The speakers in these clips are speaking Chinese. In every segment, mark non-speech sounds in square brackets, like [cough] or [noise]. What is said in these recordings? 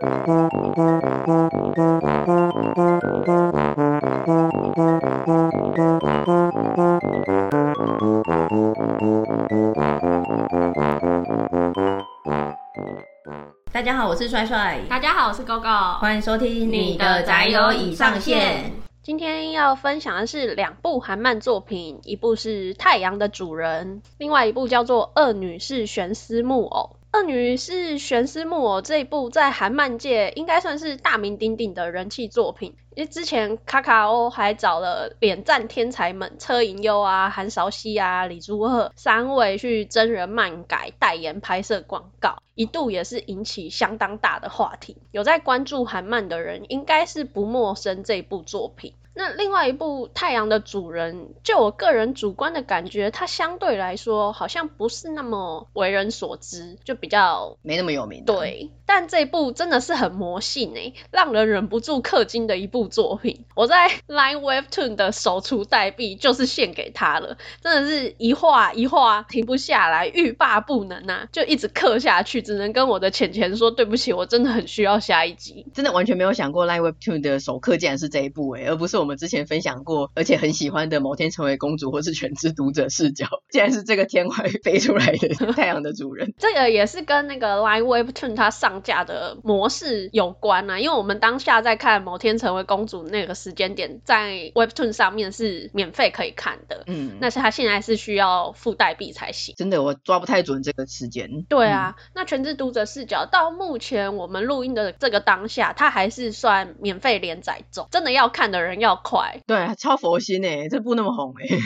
大家好，我是帅帅。大家好，我是 GoGo。欢迎收听你的宅友已上线。今天要分享的是两部韩漫作品，一部是《太阳的主人》，另外一部叫做《恶女是悬丝木偶》。《恶女是悬丝木偶》这一部在韩漫界应该算是大名鼎鼎的人气作品。因为之前卡卡欧还找了脸赞天才们车银优啊、韩韶熙啊、李珠赫三位去真人漫改代言拍摄广告，一度也是引起相当大的话题。有在关注韩漫的人，应该是不陌生这部作品。那另外一部《太阳的主人》，就我个人主观的感觉，它相对来说好像不是那么为人所知，就比较没那么有名。对，但这部真的是很魔性诶，让人忍不住氪金的一部作品。我在 Line Webtoon 的首出代币就是献给他了，真的是一画一画停不下来，欲罢不能啊，就一直氪下去，只能跟我的浅浅说对不起，我真的很需要下一集。真的完全没有想过 Line Webtoon 的首氪竟然是这一部诶，而不是我们之前分享过，而且很喜欢的某天成为公主或是全知读者视角，竟然是这个天外飞出来的 [laughs] 太阳的主人。这个也是跟那个 Line Webtoon 它上架的模式有关啊，因为我们当下在看某天成为公主那个时间点，在 Webtoon 上面是免费可以看的，嗯，但是它现在是需要付代币才行。真的，我抓不太准这个时间。对啊，嗯、那全知读者视角到目前我们录音的这个当下，它还是算免费连载中，真的要看的人要快，对，超佛心诶，这部那么红诶。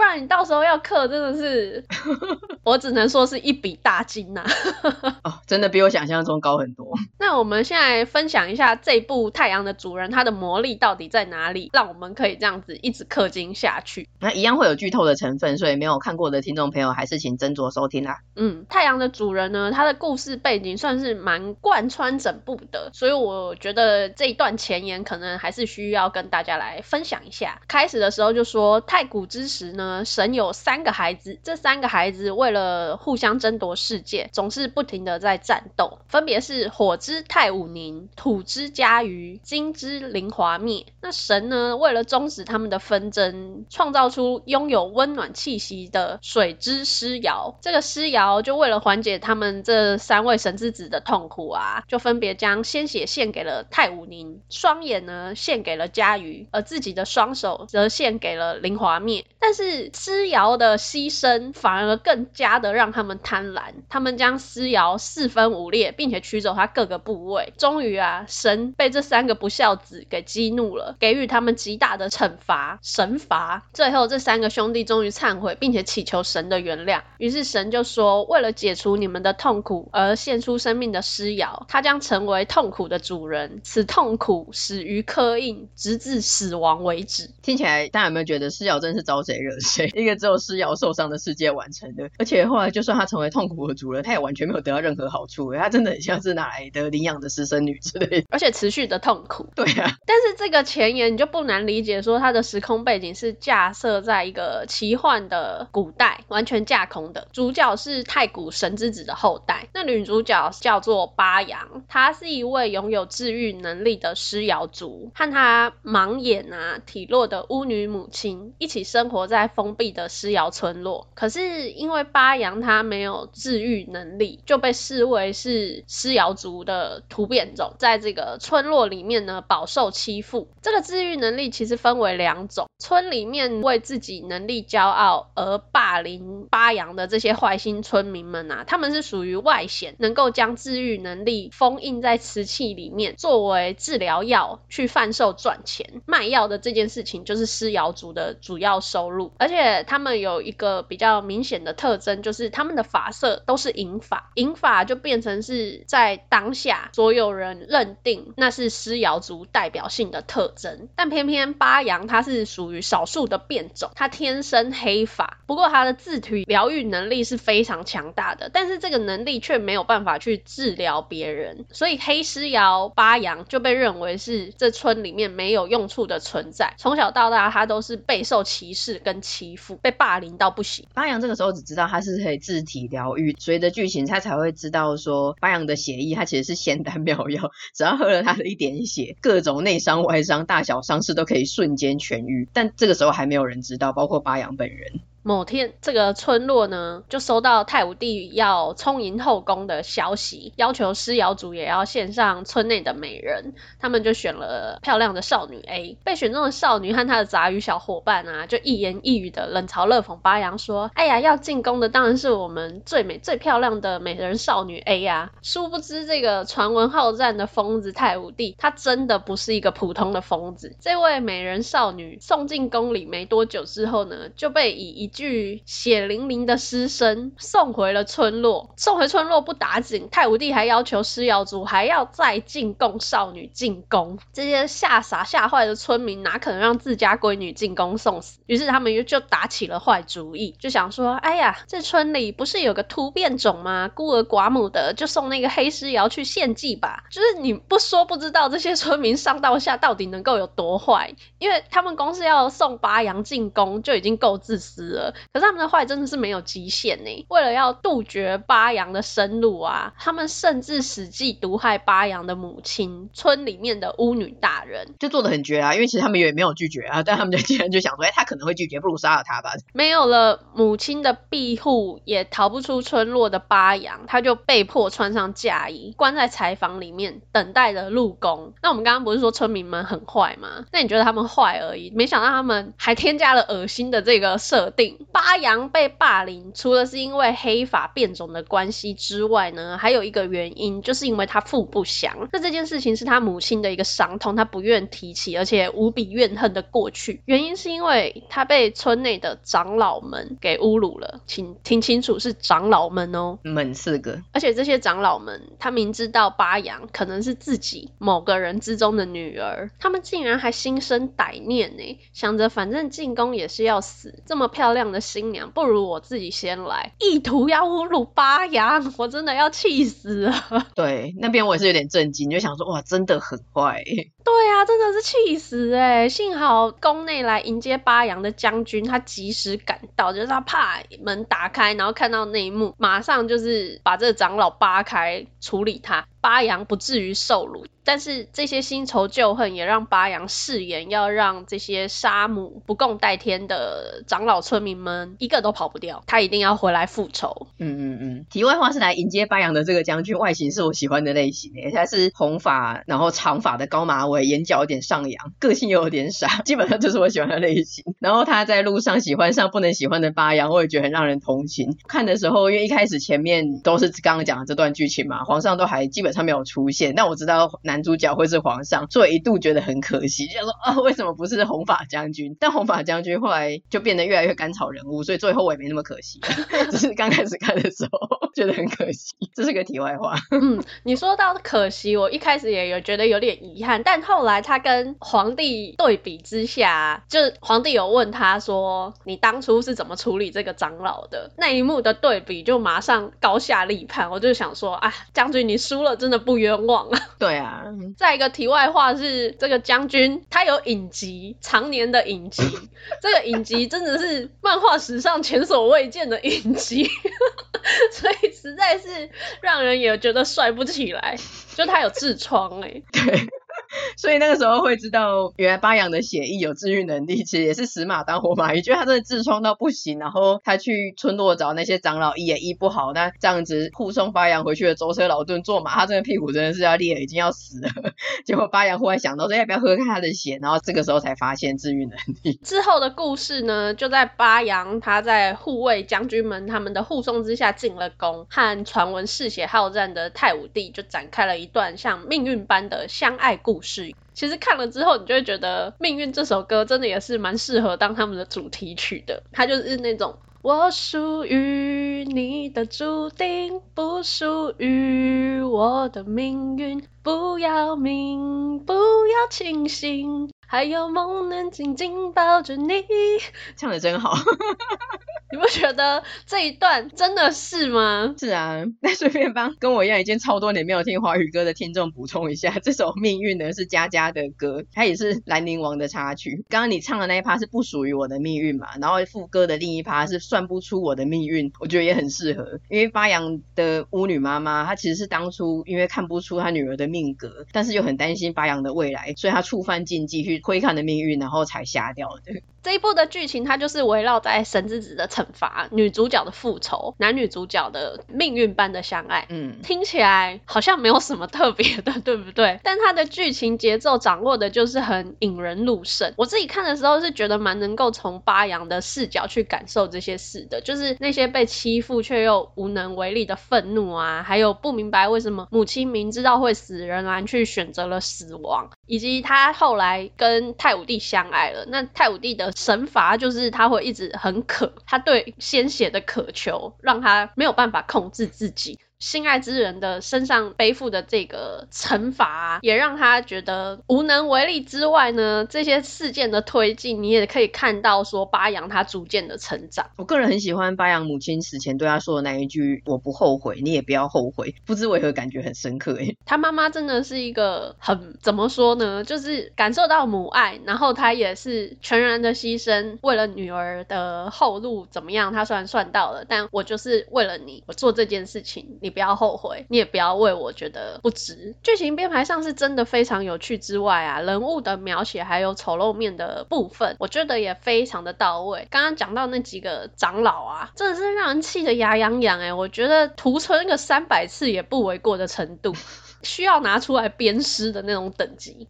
不然你到时候要刻，真的是，[laughs] 我只能说是一笔大金呐、啊。哦，真的比我想象中高很多。[laughs] 那我们现在分享一下这部《太阳的主人》，它的魔力到底在哪里，让我们可以这样子一直氪金下去。那一样会有剧透的成分，所以没有看过的听众朋友还是请斟酌收听啦。嗯，《太阳的主人》呢，它的故事背景算是蛮贯穿整部的，所以我觉得这一段前言可能还是需要跟大家来分享一下。开始的时候就说，太古之时呢。神有三个孩子，这三个孩子为了互相争夺世界，总是不停的在战斗，分别是火之太武宁、土之家瑜、金之灵华灭。那神呢，为了终止他们的纷争，创造出拥有温暖气息的水之诗瑶。这个诗瑶就为了缓解他们这三位神之子的痛苦啊，就分别将鲜血献给了太武宁，双眼呢献给了家瑜，而自己的双手则献给了灵华灭。但是狮瑶的牺牲反而更加的让他们贪婪，他们将狮瑶四分五裂，并且取走他各个部位。终于啊，神被这三个不孝子给激怒了，给予他们极大的惩罚，神罚。最后这三个兄弟终于忏悔，并且祈求神的原谅。于是神就说，为了解除你们的痛苦而献出生命的狮瑶，他将成为痛苦的主人，此痛苦始于刻印，直至死亡为止。听起来大家有没有觉得狮瑶真是招谁惹谁？[laughs] 一个只有施瑶受伤的世界完成的，而且后来就算他成为痛苦的主人，他也完全没有得到任何好处，他真的很像是哪来的领养的私生女之类的，[laughs] 而且持续的痛苦。[laughs] 对啊，但是这个前言你就不难理解，说他的时空背景是架设在一个奇幻的古代，完全架空的。主角是太古神之子的后代，那女主角叫做巴扬，她是一位拥有治愈能力的施瑶族，和她盲眼啊体弱的巫女母亲一起生活在风。封闭的狮瑶村落，可是因为八阳他没有治愈能力，就被视为是狮瑶族的突变种，在这个村落里面呢，饱受欺负。这个治愈能力其实分为两种，村里面为自己能力骄傲而霸凌八阳的这些坏心村民们啊，他们是属于外显，能够将治愈能力封印在瓷器里面，作为治疗药去贩售赚钱。卖药的这件事情就是狮瑶族的主要收入，而且。他们有一个比较明显的特征，就是他们的发色都是银发，银发就变成是在当下所有人认定那是狮瑶族代表性的特征。但偏偏巴阳他是属于少数的变种，他天生黑发，不过他的自体疗愈能力是非常强大的，但是这个能力却没有办法去治疗别人，所以黑狮瑶巴阳就被认为是这村里面没有用处的存在。从小到大，他都是备受歧视跟 [laughs] 欺负。被霸凌到不行。巴扬这个时候只知道他是可以自体疗愈。随着剧情，他才会知道说巴扬的血液，他其实是仙丹妙药，只要喝了他的一点血，各种内伤外伤、大小伤势都可以瞬间痊愈。但这个时候还没有人知道，包括巴扬本人。某天，这个村落呢，就收到太武帝要充盈后宫的消息，要求尸窑族也要献上村内的美人。他们就选了漂亮的少女 A。被选中的少女和她的杂鱼小伙伴啊，就一言一语的冷嘲热讽八阳说：“哎呀，要进宫的当然是我们最美最漂亮的美人少女 A 呀！”殊不知，这个传闻好战的疯子太武帝，他真的不是一个普通的疯子。这位美人少女送进宫里没多久之后呢，就被以一具血淋淋的尸身送回了村落。送回村落不打紧，太武帝还要求尸窑主还要再进贡少女进宫。这些吓傻吓坏的村民哪可能让自家闺女进宫送死？于是他们又就打起了坏主意，就想说：哎呀，这村里不是有个突变种吗？孤儿寡母的，就送那个黑尸窑去献祭吧。就是你不说不知道，这些村民上到下到底能够有多坏？因为他们光是要送八阳进宫就已经够自私了。可是他们的坏真的是没有极限呢。为了要杜绝巴扬的生路啊，他们甚至使计毒害巴扬的母亲，村里面的巫女大人，就做的很绝啊。因为其实他们也没有拒绝啊，但他们就竟然就想说，哎，他可能会拒绝，不如杀了他吧。没有了母亲的庇护，也逃不出村落的巴扬，他就被迫穿上嫁衣，关在柴房里面，等待着入宫。那我们刚刚不是说村民们很坏吗？那你觉得他们坏而已，没想到他们还添加了恶心的这个设定。巴扬被霸凌，除了是因为黑发变种的关系之外呢，还有一个原因，就是因为他父不详。那这件事情是他母亲的一个伤痛，他不愿提起，而且无比怨恨的过去。原因是因为他被村内的长老们给侮辱了，请听清楚，是长老们哦，们四个。而且这些长老们，他明知道巴扬可能是自己某个人之中的女儿，他们竟然还心生歹念呢，想着反正进宫也是要死，这么漂亮这样的。新娘不如我自己先来，意图要侮辱巴扬，我真的要气死了。对，那边我也是有点震惊，就想说哇，真的很坏。对啊，真的是气死哎！幸好宫内来迎接巴阳的将军，他及时赶到，就是他怕门打开，然后看到那一幕，马上就是把这个长老扒开处理他。巴阳不至于受辱，但是这些新仇旧恨也让巴阳誓言要让这些杀母不共戴天的长老村民们一个都跑不掉，他一定要回来复仇。嗯嗯嗯。题外话是来迎接巴阳的这个将军，外形是我喜欢的类型诶，他是红发，然后长发的高马我，眼角有点上扬，个性又有点傻，基本上就是我喜欢的类型。然后他在路上喜欢上不能喜欢的八阳，我也觉得很让人同情。看的时候，因为一开始前面都是刚刚讲的这段剧情嘛，皇上都还基本。上没有出现，但我知道男主角会是皇上，所以一度觉得很可惜，就说啊，为什么不是红发将军？但红发将军后来就变得越来越甘草人物，所以最后我也没那么可惜，[laughs] 只是刚开始看的时候觉得很可惜。这是个题外话。嗯，你说到可惜，我一开始也有觉得有点遗憾，但后来他跟皇帝对比之下，就皇帝有问他说：“你当初是怎么处理这个长老的？”那一幕的对比就马上高下立判，我就想说啊，将军你输了，真的不冤枉啊！[laughs] 对啊，再一个题外话是，这个将军他有隐疾，常年的隐疾，[laughs] 这个隐疾真的是漫画史上前所未见的隐疾，[laughs] 所以实在是让人也觉得帅不起来，就他有痔疮哎，对。[laughs] 所以那个时候会知道，原来巴扬的血液有治愈能力，其实也是死马当活马医，觉得他真的痔疮到不行，然后他去村落找那些长老医也医不好，那这样子护送巴扬回去的舟车劳顿坐马，他真的屁股真的是要裂了，已经要死了。[laughs] 结果巴扬忽然想到说要不要喝看他的血，然后这个时候才发现治愈能力。之后的故事呢，就在巴扬他在护卫将军们他们的护送之下进了宫，和传闻嗜血好战的太武帝就展开了一段像命运般的相爱故是，其实看了之后，你就会觉得《命运》这首歌真的也是蛮适合当他们的主题曲的。它就是那种我属于你的注定，不属于我的命运。不要命，不要清醒，还有梦能紧紧抱着你，[laughs] 唱的真好。[laughs] 你不觉得这一段真的是吗？是啊，[laughs] 那顺便帮跟我一样已经超多年没有听华语歌的听众补充一下，这首《命运》呢是佳佳的歌，它也是兰陵王的插曲。刚刚你唱的那一趴是不属于我的命运嘛？然后副歌的另一趴是算不出我的命运，我觉得也很适合，因为发扬的巫女妈妈她其实是当初因为看不出她女儿的命格，但是又很担心发扬的未来，所以她触犯禁忌去窥看的命运，然后才瞎掉的。这一部的剧情，它就是围绕在神之子的惩罚、女主角的复仇、男女主角的命运般的相爱。嗯，听起来好像没有什么特别的，[laughs] 对不对？但它的剧情节奏掌握的就是很引人入胜。我自己看的时候是觉得蛮能够从巴扬的视角去感受这些事的，就是那些被欺负却又无能为力的愤怒啊，还有不明白为什么母亲明知道会死仍然去选择了死亡，以及他后来跟太武帝相爱了，那太武帝的。神罚就是他会一直很渴，他对鲜血的渴求让他没有办法控制自己。心爱之人的身上背负的这个惩罚啊，也让他觉得无能为力之外呢，这些事件的推进，你也可以看到说巴扬他逐渐的成长。我个人很喜欢巴扬母亲死前对他说的那一句：“我不后悔，你也不要后悔。”不知为何感觉很深刻诶。他妈妈真的是一个很怎么说呢？就是感受到母爱，然后他也是全然的牺牲，为了女儿的后路怎么样？他虽然算到了，但我就是为了你，我做这件事情。你。不要后悔，你也不要为我觉得不值。剧情编排上是真的非常有趣之外啊，人物的描写还有丑陋面的部分，我觉得也非常的到位。刚刚讲到那几个长老啊，真的是让人气得牙痒痒哎，我觉得屠村个三百次也不为过的程度，需要拿出来鞭尸的那种等级。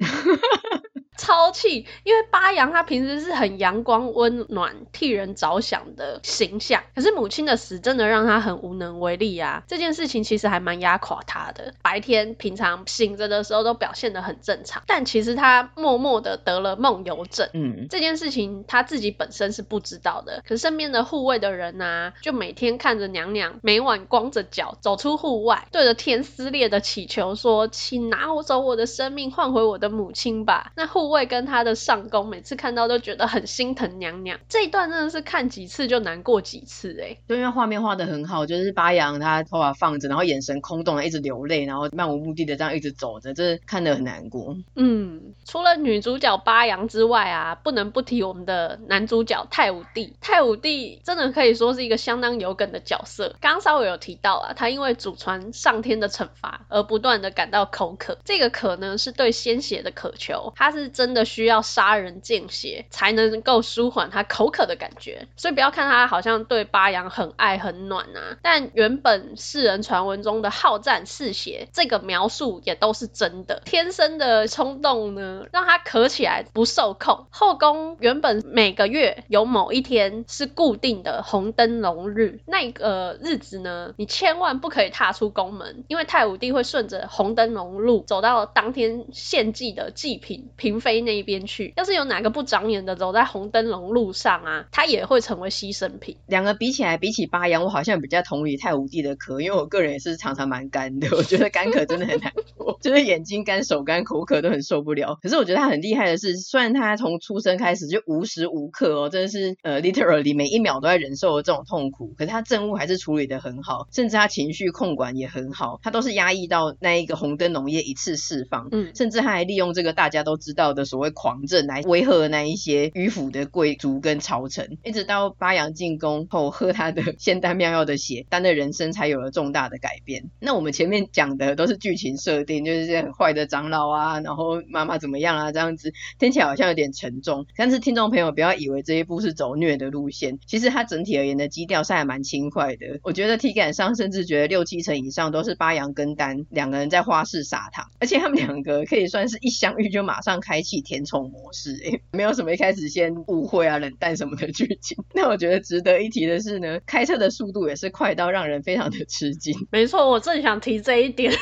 超气，因为巴扬他平时是很阳光温暖、替人着想的形象，可是母亲的死真的让他很无能为力啊！这件事情其实还蛮压垮他的。白天平常醒着的时候都表现得很正常，但其实他默默的得了梦游症。嗯，这件事情他自己本身是不知道的，可是身边的护卫的人啊，就每天看着娘娘每晚光着脚走出户外，对着天撕裂的祈求说：“请拿我走我的生命，换回我的母亲吧。”那护。会跟他的上宫，每次看到都觉得很心疼娘娘。这一段真的是看几次就难过几次哎，就因为画面画的很好，就是巴扬他头发放着，然后眼神空洞的一直流泪，然后漫无目的的这样一直走着，这看得很难过。嗯，除了女主角巴扬之外啊，不能不提我们的男主角太武帝。太武帝真的可以说是一个相当有梗的角色。刚刚稍微有提到啊，他因为祖传上天的惩罚而不断的感到口渴，这个渴呢是对鲜血的渴求，他是。真的需要杀人见血才能够舒缓他口渴的感觉，所以不要看他好像对巴阳很爱很暖啊，但原本世人传闻中的好战嗜血这个描述也都是真的。天生的冲动呢，让他渴起来不受控。后宫原本每个月有某一天是固定的红灯笼日，那个日子呢，你千万不可以踏出宫门，因为太武帝会顺着红灯笼路走到当天献祭的祭品嫔妃。飞那一边去，要是有哪个不长眼的走在红灯笼路上啊，他也会成为牺牲品。两个比起来，比起巴阳，我好像比较同理太武帝的渴，因为我个人也是常常蛮干的，[laughs] 我觉得干渴真的很难过，[laughs] 就是眼睛干、手干、口渴都很受不了。可是我觉得他很厉害的是，虽然他从出生开始就无时无刻哦，真的是呃，literally 每一秒都在忍受这种痛苦，可是他政务还是处理的很好，甚至他情绪控管也很好，他都是压抑到那一个红灯笼夜一次释放，嗯，甚至他还利用这个大家都知道的。所谓狂政来威吓那一些迂腐的贵族跟朝臣，一直到巴扬进宫后喝他的仙丹妙药的血，丹的人生才有了重大的改变。那我们前面讲的都是剧情设定，就是这些很坏的长老啊，然后妈妈怎么样啊，这样子听起来好像有点沉重。但是听众朋友不要以为这一部是走虐的路线，其实它整体而言的基调是还蛮轻快的。我觉得体感上甚至觉得六七成以上都是巴扬跟丹两个人在花式撒糖，而且他们两个可以算是一相遇就马上开启。填充模式，哎，[laughs] 没有什么一开始先误会啊、冷淡什么的剧情。[laughs] 那我觉得值得一提的是呢，开车的速度也是快到让人非常的吃惊。[laughs] 没错，我正想提这一点。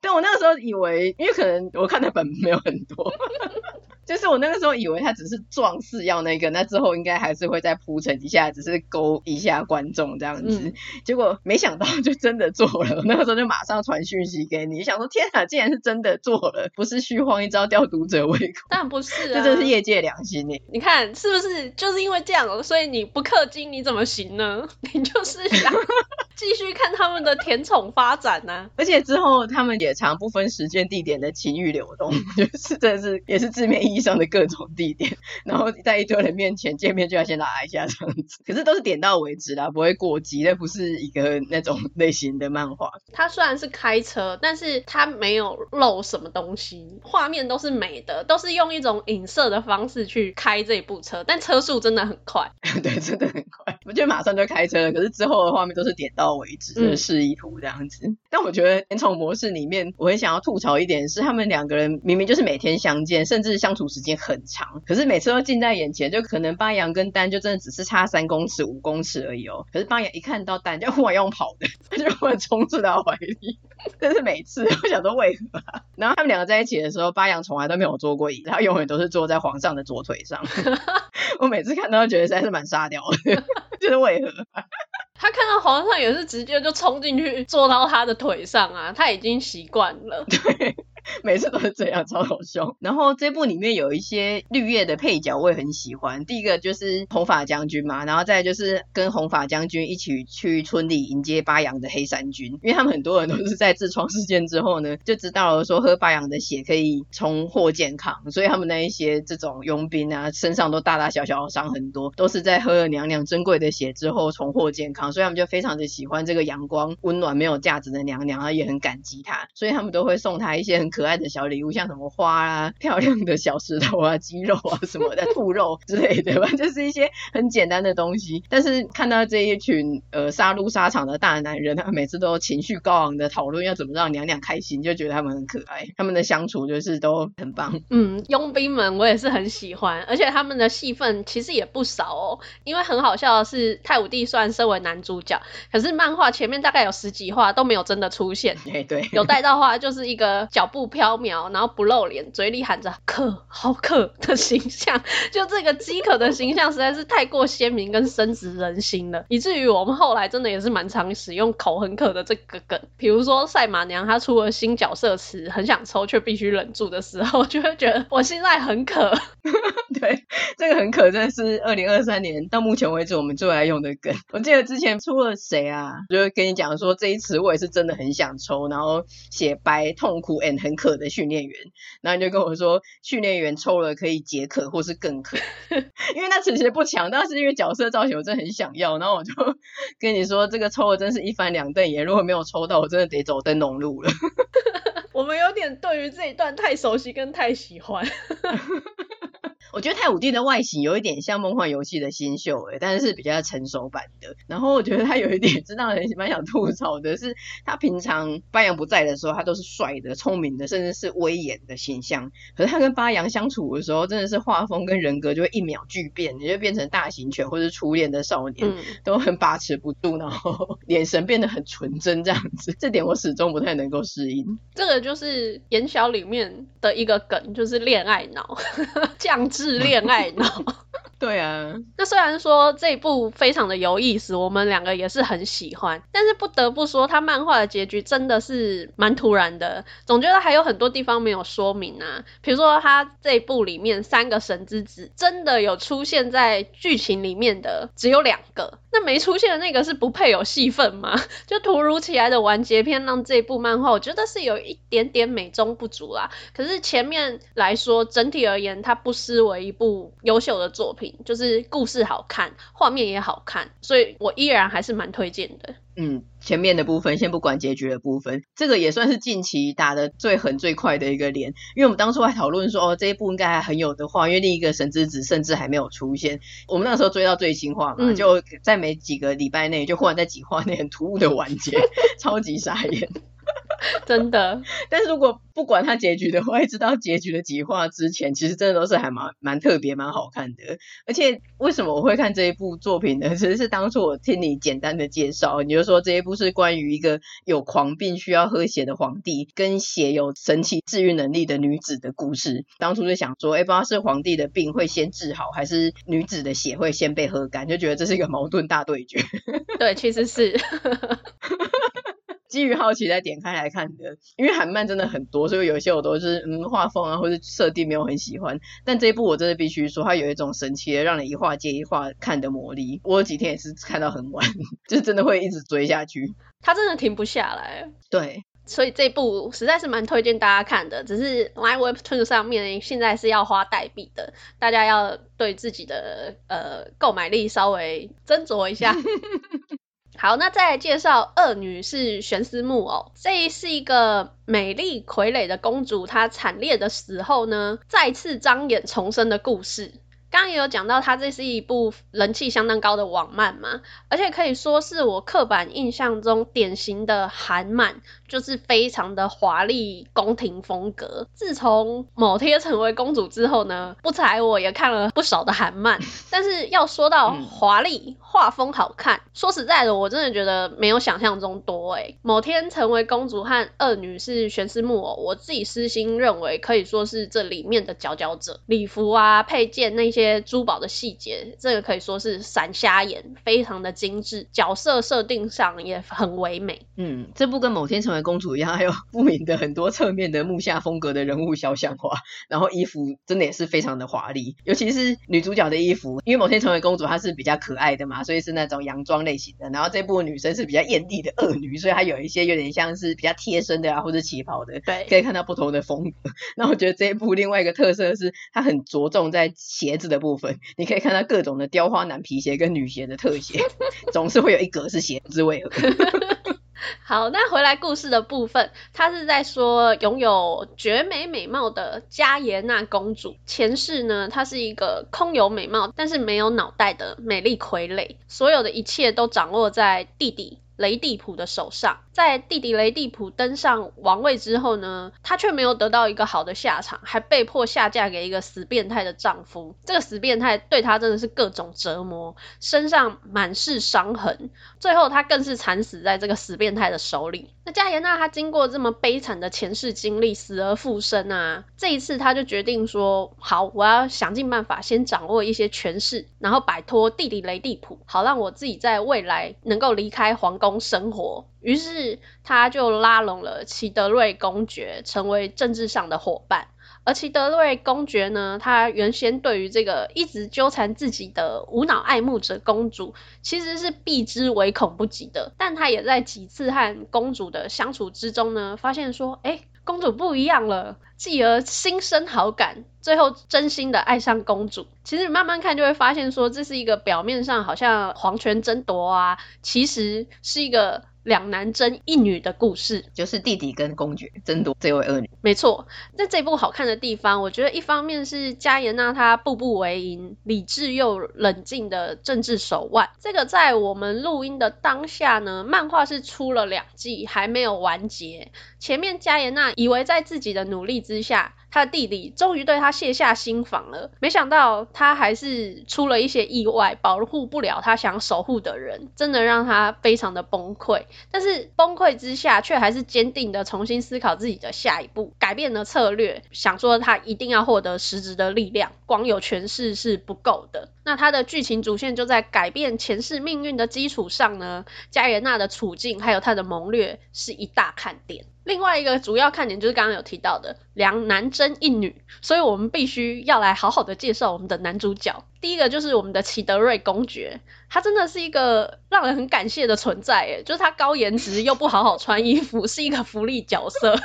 但我那个时候以为，因为可能我看的本没有很多。就是我那个时候以为他只是壮士要那个，那之后应该还是会再铺陈一下，只是勾一下观众这样子。嗯、结果没想到就真的做了，我 [laughs] 那个时候就马上传讯息给你，想说天啊，竟然是真的做了，不是虚晃一招吊读者胃口。当然不是啊，这真是业界良心呢。你看是不是就是因为这样，所以你不氪金你怎么行呢？[laughs] 你就是想继续看他们的甜宠发展呢、啊？[laughs] 而且之后他们也常不分时间地点的情欲流动，就是真的是也是字面意义上的各种地点，然后在一堆人面前见面就要先拉一下这样子，可是都是点到为止啦，不会过激，那不是一个那种 [laughs] 类型的漫画。它虽然是开车，但是它没有露什么东西，画面都是美的，都是用一种影射的方式去开这部车，但车速真的很快，[laughs] 对，真的很快，我觉得马上就开车了。可是之后的画面都是点到为止，就是示意图这样子。嗯、但我觉得甜宠模式里面，我很想要吐槽一点是，他们两个人明明就是每天相见，甚至相处时间很长，可是每次都近在眼前，就可能巴扬跟丹就真的只是差三公尺、五公尺而已哦。可是巴扬一看到丹就忽然用跑的，[laughs] 他就忽然冲至他怀里，但是每次我想说为何、啊？然后他们两个在一起的时候，巴扬从来都没有坐过椅子，他永远都是坐在皇上的左腿上。[laughs] 我每次看到都觉得实在是蛮沙雕的，[laughs] 就是为何、啊？他看到皇上也是直接就冲进去坐到他的腿上啊，他已经习惯了。对。[laughs] 每次都是这样，超好笑。然后这部里面有一些绿叶的配角，我也很喜欢。第一个就是红发将军嘛，然后再就是跟红发将军一起去村里迎接巴阳的黑山军，因为他们很多人都是在痔疮事件之后呢，就知道了说喝巴阳的血可以重获健康，所以他们那一些这种佣兵啊，身上都大大小小的伤很多，都是在喝了娘娘珍贵的血之后重获健康，所以他们就非常的喜欢这个阳光温暖没有价值的娘娘，啊，也很感激她，所以他们都会送她一些很。可爱的小礼物，像什么花啊、漂亮的小石头啊、鸡肉啊什么的、[laughs] 兔肉之类的吧，就是一些很简单的东西。但是看到这一群呃杀戮沙场的大男人，他们每次都情绪高昂的讨论要怎么让娘娘开心，就觉得他们很可爱。他们的相处就是都很棒。嗯，佣兵们我也是很喜欢，而且他们的戏份其实也不少哦。因为很好笑的是，太武帝虽然身为男主角，可是漫画前面大概有十几话都没有真的出现。哎，对，有带到话就是一个脚步。不飘渺，然后不露脸，嘴里喊着“渴，好渴”的形象，[laughs] 就这个饥渴的形象实在是太过鲜明跟深植人心了，以至于我们后来真的也是蛮常使用“口很渴”的这个梗。比如说赛马娘她出了新角色词，很想抽却必须忍住的时候，[laughs] 就会觉得我现在很渴。[laughs] 对，这个很渴真的是二零二三年到目前为止我们最爱用的梗。我记得之前出了谁啊，就会跟你讲说这一词我也是真的很想抽，然后写白痛苦 and 很。渴的训练员，然后你就跟我说，训练员抽了可以解渴或是更渴，[laughs] 因为那其实不强，但是因为角色造型我真的很想要，然后我就 [laughs] 跟你说，这个抽了真是一翻两瞪眼，如果没有抽到，我真的得走灯笼路了。[laughs] 我们有点对于这一段太熟悉跟太喜欢。我觉得太武帝的外形有一点像梦幻游戏的新秀诶，但是是比较成熟版的。然后我觉得他有一点是让人蛮想吐槽的，是他平常巴扬不在的时候，他都是帅的、聪明的，甚至是威严的形象。可是他跟巴扬相处的时候，真的是画风跟人格就会一秒巨变，你就变成大型犬或是初恋的少年，嗯、都很把持不住，然后 [laughs] 眼神变得很纯真这样子。这点我始终不太能够适应。这个就是言小里面的一个梗，就是恋爱脑，[laughs] 降智。是恋爱脑。对啊，那虽然说这一部非常的有意思，我们两个也是很喜欢，但是不得不说，他漫画的结局真的是蛮突然的，总觉得还有很多地方没有说明啊。比如说，他这一部里面三个神之子真的有出现在剧情里面的只有两个，那没出现的那个是不配有戏份吗？[laughs] 就突如其来的完结篇，让这部漫画我觉得是有一点点美中不足啦。可是前面来说，整体而言，它不失为一部优秀的作品。就是故事好看，画面也好看，所以我依然还是蛮推荐的。嗯，前面的部分先不管结局的部分，这个也算是近期打的最狠最快的一个连，因为我们当初还讨论说，哦，这一部应该还很有的话，因为另一个神之子甚至还没有出现。我们那时候追到最新话嘛，嗯、就在没几个礼拜内，就忽然在几话内很突兀的完结，[laughs] 超级傻眼。[laughs] 真的，但是如果不管他结局的话，知道结局的几话之前，其实真的都是还蛮蛮特别、蛮好看的。而且为什么我会看这一部作品呢？[laughs] 其实是当初我听你简单的介绍，你就说这一部是关于一个有狂病需要喝血的皇帝，跟血有神奇治愈能力的女子的故事。当初就想说，哎，不知道是皇帝的病会先治好，还是女子的血会先被喝干，就觉得这是一个矛盾大对决。[laughs] 对，其实是。基于好奇才点开来看的，因为韩漫真的很多，所以有些我都是嗯画风啊或者设定没有很喜欢。但这一部我真的必须说，它有一种神奇的让你一话接一话看的魔力。[laughs] 我有几天也是看到很晚，[laughs] 就是真的会一直追下去。它真的停不下来。对，所以这部实在是蛮推荐大家看的。只是 LINE Webtoon 上面现在是要花代币的，大家要对自己的呃购买力稍微斟酌一下。[laughs] 好，那再来介绍恶女是悬丝木偶，这是一个美丽傀儡的公主，她惨烈的死后呢，再次张眼重生的故事。刚刚也有讲到，它这是一部人气相当高的网漫嘛，而且可以说是我刻板印象中典型的韩漫，就是非常的华丽宫廷风格。自从某天成为公主之后呢，不才我也看了不少的韩漫，但是要说到华丽、画风好看，说实在的，我真的觉得没有想象中多诶。某天成为公主和恶女是悬丝木偶，我自己私心认为可以说是这里面的佼佼者，礼服啊、配件那。些珠宝的细节，这个可以说是闪瞎眼，非常的精致，角色设定上也很唯美。嗯，这部跟某天成为公主一样，还有不明的很多侧面的木下风格的人物肖像画，然后衣服真的也是非常的华丽，尤其是女主角的衣服，因为某天成为公主她是比较可爱的嘛，所以是那种洋装类型的，然后这部女生是比较艳丽的恶女，所以她有一些有点像是比较贴身的啊，或者旗袍的，对，可以看到不同的风格。那我觉得这一部另外一个特色是，它很着重在鞋子的部分，你可以看到各种的雕花男皮鞋跟女鞋的特写，[laughs] 总是会有一格是鞋子为何？[laughs] 好，那回来故事的部分，他是在说拥有绝美美貌的加耶娜公主，前世呢，她是一个空有美貌但是没有脑袋的美丽傀儡，所有的一切都掌握在弟弟雷蒂普的手上。在弟弟雷蒂普登上王位之后呢，她却没有得到一个好的下场，还被迫下嫁给一个死变态的丈夫。这个死变态对她真的是各种折磨，身上满是伤痕，最后她更是惨死在这个死变态的手里。那加耶娜她经过这么悲惨的前世经历，死而复生啊，这一次她就决定说：好，我要想尽办法先掌握一些权势，然后摆脱弟弟雷蒂普，好让我自己在未来能够离开皇宫生活。于是他就拉拢了齐德瑞公爵，成为政治上的伙伴。而齐德瑞公爵呢，他原先对于这个一直纠缠自己的无脑爱慕者公主，其实是避之唯恐不及的。但他也在几次和公主的相处之中呢，发现说，哎，公主不一样了，继而心生好感，最后真心的爱上公主。其实你慢慢看就会发现说，这是一个表面上好像皇权争夺啊，其实是一个。两男争一女的故事，就是弟弟跟公爵争夺这位恶女。没错，在这部好看的地方，我觉得一方面是加妍娜她步步为营、理智又冷静的政治手腕。这个在我们录音的当下呢，漫画是出了两季，还没有完结。前面加妍娜以为在自己的努力之下，他的弟弟终于对他卸下心防了，没想到他还是出了一些意外，保护不了他想守护的人，真的让他非常的崩溃。但是崩溃之下，却还是坚定的重新思考自己的下一步，改变了策略，想说他一定要获得实质的力量，光有权势是不够的。那他的剧情主线就在改变前世命运的基础上呢，加耶娜的处境还有他的谋略是一大看点。另外一个主要看点就是刚刚有提到的两男争一女，所以我们必须要来好好的介绍我们的男主角。第一个就是我们的齐德瑞公爵，他真的是一个让人很感谢的存在，诶，就是他高颜值又不好好穿衣服，是一个福利角色。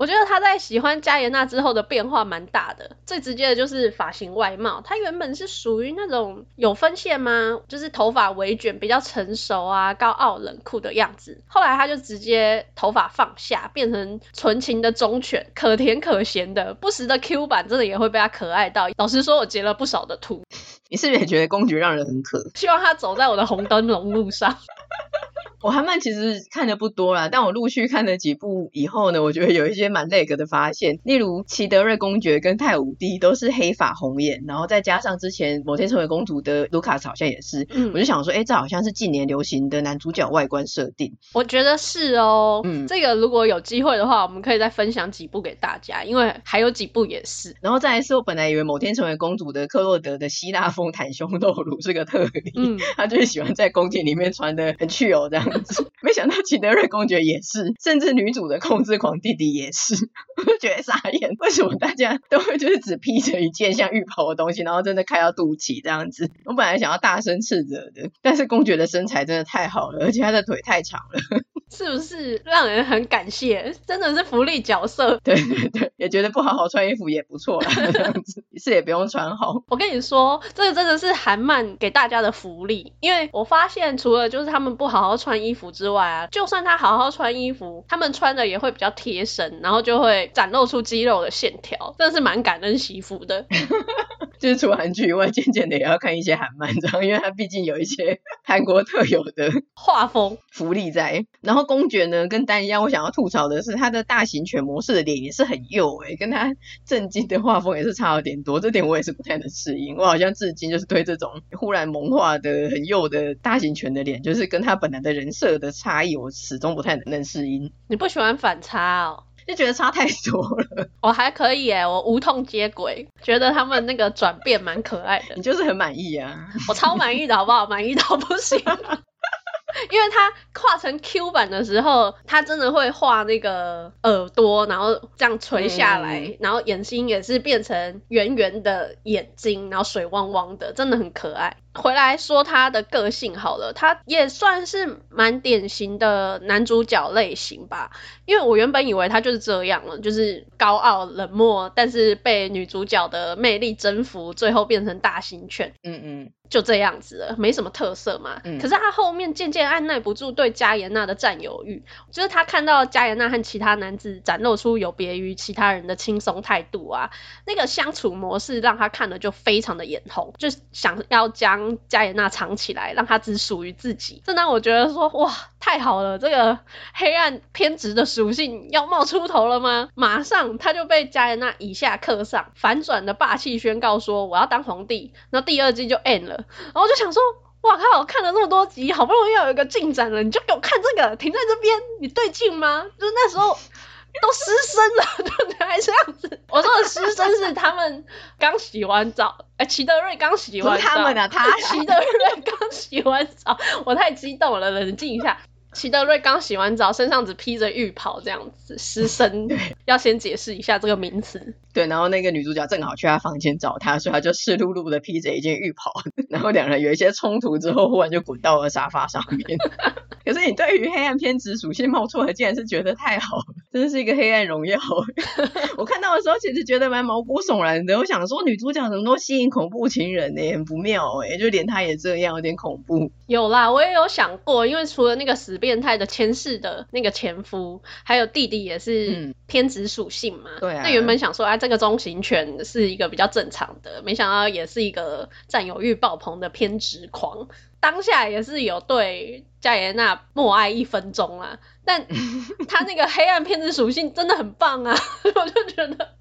我觉得他在喜欢加耶娜之后的变化蛮大的，最直接的就是发型外貌。他原本是属于那种有分线吗？就是头发微卷，比较成熟啊，高傲冷酷的样子。后来他就直接头发放下，变成纯情的忠犬，可甜可咸的，不时的 Q 版真的也会被他可爱到。老实说，我截了不少的图。[laughs] 你是不是也觉得公爵让人很可？希望他走在我的红灯笼路上。[laughs] 我韩漫其实看的不多啦，但我陆续看了几部以后呢，我觉得有一些蛮 lag 的发现。例如齐德瑞公爵跟太武帝都是黑发红眼，然后再加上之前某天成为公主的卢卡斯好像也是，嗯，我就想说，哎、欸，这好像是近年流行的男主角外观设定。我觉得是哦，嗯，这个如果有机会的话，我们可以再分享几部给大家，因为还有几部也是。然后再来是我本来以为某天成为公主的克洛德的希腊风袒胸露乳是个特例，嗯，他就是喜欢在宫廷里面穿的很去哦这样 [laughs] 没想到齐德瑞公爵也是，甚至女主的控制狂弟弟也是，[laughs] 我就觉得傻眼，为什么大家都会就是只披着一件像浴袍的东西，然后真的开到肚脐这样子？我本来想要大声斥责的，但是公爵的身材真的太好了，而且他的腿太长了。是不是让人很感谢？真的是福利角色。[laughs] 对对对，也觉得不好好穿衣服也不错啦，[laughs] 这样子是也不用穿好。我跟你说，这个真的是韩漫给大家的福利，因为我发现除了就是他们不好好穿衣服之外啊，就算他好好穿衣服，他们穿的也会比较贴身，然后就会展露出肌肉的线条，真的是蛮感恩媳妇的。[laughs] 就是除韩剧以外，渐渐的也要看一些韩漫，这样，因为它毕竟有一些韩国特有的画风福利在，然后。公爵呢，跟丹一样，我想要吐槽的是，他的大型犬模式的脸也是很幼诶，跟他正经的画风也是差了点多，这点我也是不太能适应。我好像至今就是对这种忽然萌化的很幼的大型犬的脸，就是跟他本来的人设的差异，我始终不太能适应。你不喜欢反差哦？就觉得差太多了。[laughs] 我还可以诶，我无痛接轨，觉得他们那个转变蛮可爱的。你就是很满意啊？我超满意的，好不好？满意到不行。[laughs] 因为他画成 Q 版的时候，他真的会画那个耳朵，然后这样垂下来，嗯、然后眼睛也是变成圆圆的眼睛，然后水汪汪的，真的很可爱。回来说他的个性好了，他也算是蛮典型的男主角类型吧。因为我原本以为他就是这样了，就是高傲冷漠，但是被女主角的魅力征服，最后变成大型犬。嗯嗯。就这样子了，没什么特色嘛。嗯。可是他后面渐渐按耐不住对加妍娜的占有欲，就是他看到加妍娜和其他男子展露出有别于其他人的轻松态度啊，那个相处模式让他看了就非常的眼红，就想要将加妍娜藏起来，让他只属于自己。这让我觉得说，哇，太好了，这个黑暗偏执的属性要冒出头了吗？[laughs] 马上他就被加妍娜以下克上，反转的霸气宣告说我要当皇帝，那第二季就 end 了。然后我就想说，哇靠！看了那么多集，好不容易要有一个进展了，你就给我看这个，停在这边，你对劲吗？就是那时候都失声了，对不对？还这样子。我说的失声是他们刚洗完澡，哎，齐德瑞刚洗完澡，他们啊，他 [laughs] 齐德瑞刚洗完澡，我太激动了，冷静一下。齐德瑞刚洗完澡，身上只披着浴袍，这样子湿身。[laughs] 要先解释一下这个名词。对，然后那个女主角正好去他房间找他，所以他就湿漉漉的披着一件浴袍，[laughs] 然后两人有一些冲突之后，忽然就滚到了沙发上面。[laughs] 可是你对于黑暗偏执属性冒出来，竟然是觉得太好了，真的是一个黑暗荣耀。[laughs] 我看到的时候，其实觉得蛮毛骨悚然的。我想说，女主角怎么都吸引恐怖情人呢？很不妙哎，就连她也这样，有点恐怖。有啦，我也有想过，因为除了那个死变态的前世的那个前夫，还有弟弟也是偏执属性嘛。对啊。那原本想说，啊，这个中型犬是一个比较正常的，没想到也是一个占有欲爆棚的偏执狂。当下也是有对加耶娜默哀一分钟啦，但 [laughs] 他那个黑暗偏执属性真的很棒啊，[laughs] 我就觉得。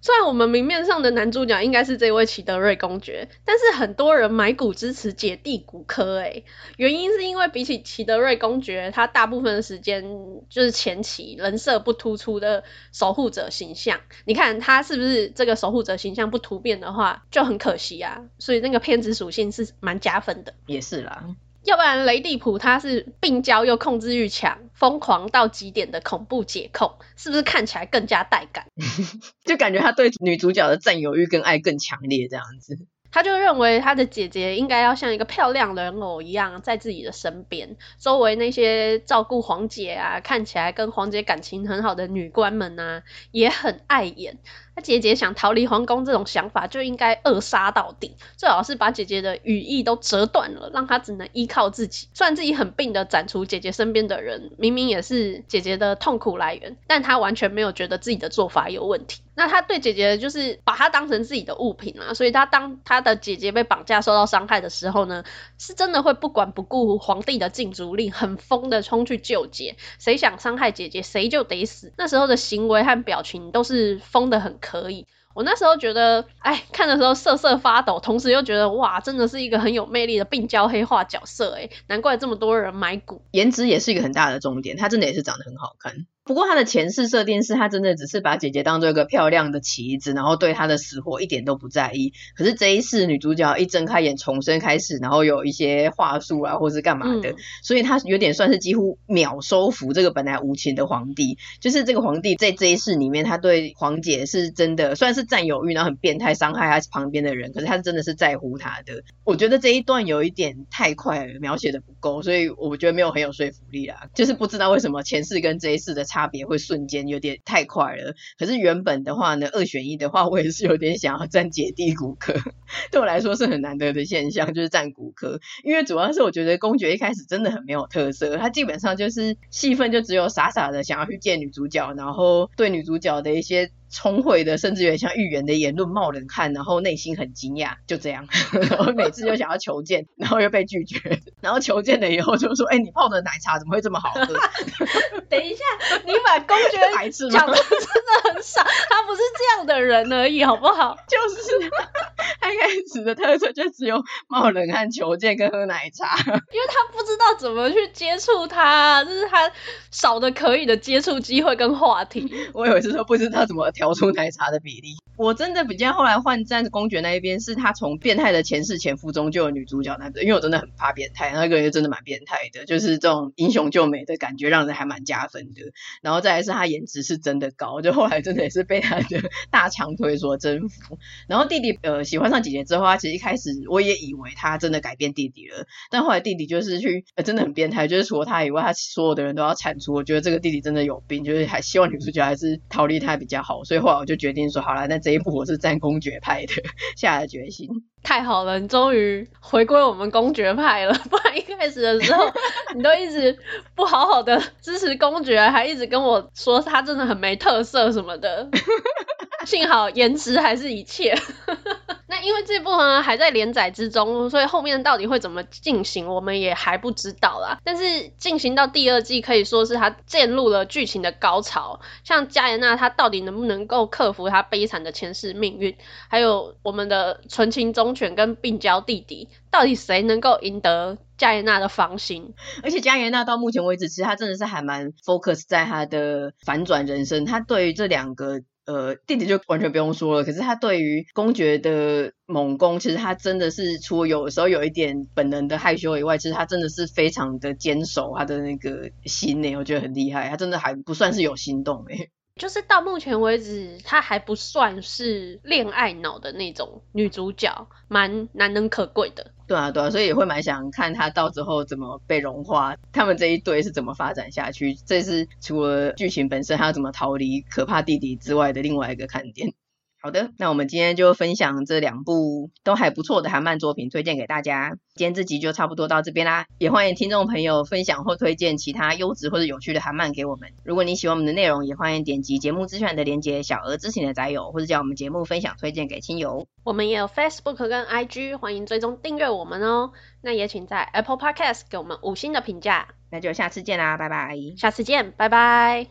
虽然我们明面上的男主角应该是这位齐德瑞公爵，但是很多人买股支持姐弟骨科，诶，原因是因为比起齐德瑞公爵，他大部分的时间就是前期人设不突出的守护者形象。你看他是不是这个守护者形象不突变的话，就很可惜啊。所以那个偏执属性是蛮加分的。也是啦。要不然雷蒂普他是病娇又控制欲强，疯狂到极点的恐怖解控，是不是看起来更加带感？[laughs] 就感觉他对女主角的占有欲跟爱更强烈这样子。他就认为他的姐姐应该要像一个漂亮人偶一样在自己的身边，周围那些照顾黄姐啊，看起来跟黄姐感情很好的女官们啊，也很碍眼。他姐姐想逃离皇宫这种想法就应该扼杀到底，最好是把姐姐的羽翼都折断了，让她只能依靠自己。虽然自己很病的斩除姐姐身边的人，明明也是姐姐的痛苦来源，但他完全没有觉得自己的做法有问题。那他对姐姐就是把她当成自己的物品啊，所以他当他他的姐姐被绑架受到伤害的时候呢，是真的会不管不顾皇帝的禁足令，很疯的冲去救姐。谁想伤害姐姐，谁就得死。那时候的行为和表情都是疯的很可以。我那时候觉得，哎，看的时候瑟瑟发抖，同时又觉得，哇，真的是一个很有魅力的病娇黑化角色，哎，难怪这么多人买股。颜值也是一个很大的重点，他真的也是长得很好看。不过他的前世设定是他真的只是把姐姐当做一个漂亮的棋子，然后对她的死活一点都不在意。可是这一世女主角一睁开眼重生开始，然后有一些话术啊，或是干嘛的，嗯、所以她有点算是几乎秒收服这个本来无情的皇帝。就是这个皇帝在这一世里面，他对皇姐是真的算是占有欲，然后很变态伤害他旁边的人。可是他真的是在乎她的。我觉得这一段有一点太快了，描写的不够，所以我觉得没有很有说服力啦。就是不知道为什么前世跟这一世的差。差别会瞬间有点太快了，可是原本的话呢，二选一的话，我也是有点想要占姐弟骨科，[laughs] 对我来说是很难得的现象，就是占骨科，因为主要是我觉得公爵一开始真的很没有特色，他基本上就是戏份就只有傻傻的想要去见女主角，然后对女主角的一些。聪慧的，甚至有点像预言的言论冒冷汗，然后内心很惊讶，就这样。[laughs] 然后每次就想要求见，[laughs] 然后又被拒绝。[laughs] 然后求见了以后就说：“哎、欸，你泡的奶茶怎么会这么好喝？”等一下，你把公爵讲的真的很傻，他不是这样的人而已，好不好？就是他一开始的特色就只有冒冷汗、求见跟喝奶茶，因为他不知道怎么去接触他，就是他少的可以的接触机会跟话题。我以为是说不知道怎么。调出奶茶的比例，[laughs] 我真的比较后来换战公爵那一边，是他从变态的前世前夫中救了女主角那边，因为我真的很怕变态，那个人真的蛮变态的，就是这种英雄救美的感觉，让人还蛮加分的。然后再来是他颜值是真的高，就后来真的也是被他的大长腿所征服。然后弟弟呃喜欢上姐姐之后，他其实一开始我也以为他真的改变弟弟了，但后来弟弟就是去真的很变态，就是除了他以外，他所有的人都要铲除。我觉得这个弟弟真的有病，就是还希望女主角还是逃离他比较好。所以后来我就决定说，好了，那这一部我是站公爵派的，下了决心。太好了，你终于回归我们公爵派了，不然一开始的时候 [laughs] 你都一直不好好的支持公爵，还一直跟我说他真的很没特色什么的。[laughs] [laughs] 幸好颜值还是一切。[laughs] 那因为这部呢还在连载之中，所以后面到底会怎么进行，我们也还不知道啦。但是进行到第二季，可以说是他进入了剧情的高潮。像加耶娜，她到底能不能够克服她悲惨的前世命运？还有我们的纯情忠犬跟病娇弟弟，到底谁能够赢得加耶娜的芳心？而且加耶娜到目前为止，其实她真的是还蛮 focus 在她的反转人生。她对于这两个。呃，弟弟就完全不用说了。可是他对于公爵的猛攻，其实他真的是除了有时候有一点本能的害羞以外，其实他真的是非常的坚守他的那个心呢。我觉得很厉害，他真的还不算是有心动诶。就是到目前为止，她还不算是恋爱脑的那种女主角，蛮难能可贵的。对啊，对啊，所以也会蛮想看她到之后怎么被融化，他们这一对是怎么发展下去。这是除了剧情本身，她怎么逃离可怕弟弟之外的另外一个看点。好的，那我们今天就分享这两部都还不错的韩漫作品，推荐给大家。今天这集就差不多到这边啦，也欢迎听众朋友分享或推荐其他优质或者有趣的韩漫给我们。如果你喜欢我们的内容，也欢迎点击节目资讯的连接，小额支持你的宅友，或者将我们节目分享推荐给亲友。我们也有 Facebook 跟 IG，欢迎追踪订阅我们哦。那也请在 Apple Podcast 给我们五星的评价。那就下次见啦，拜拜。下次见，拜拜。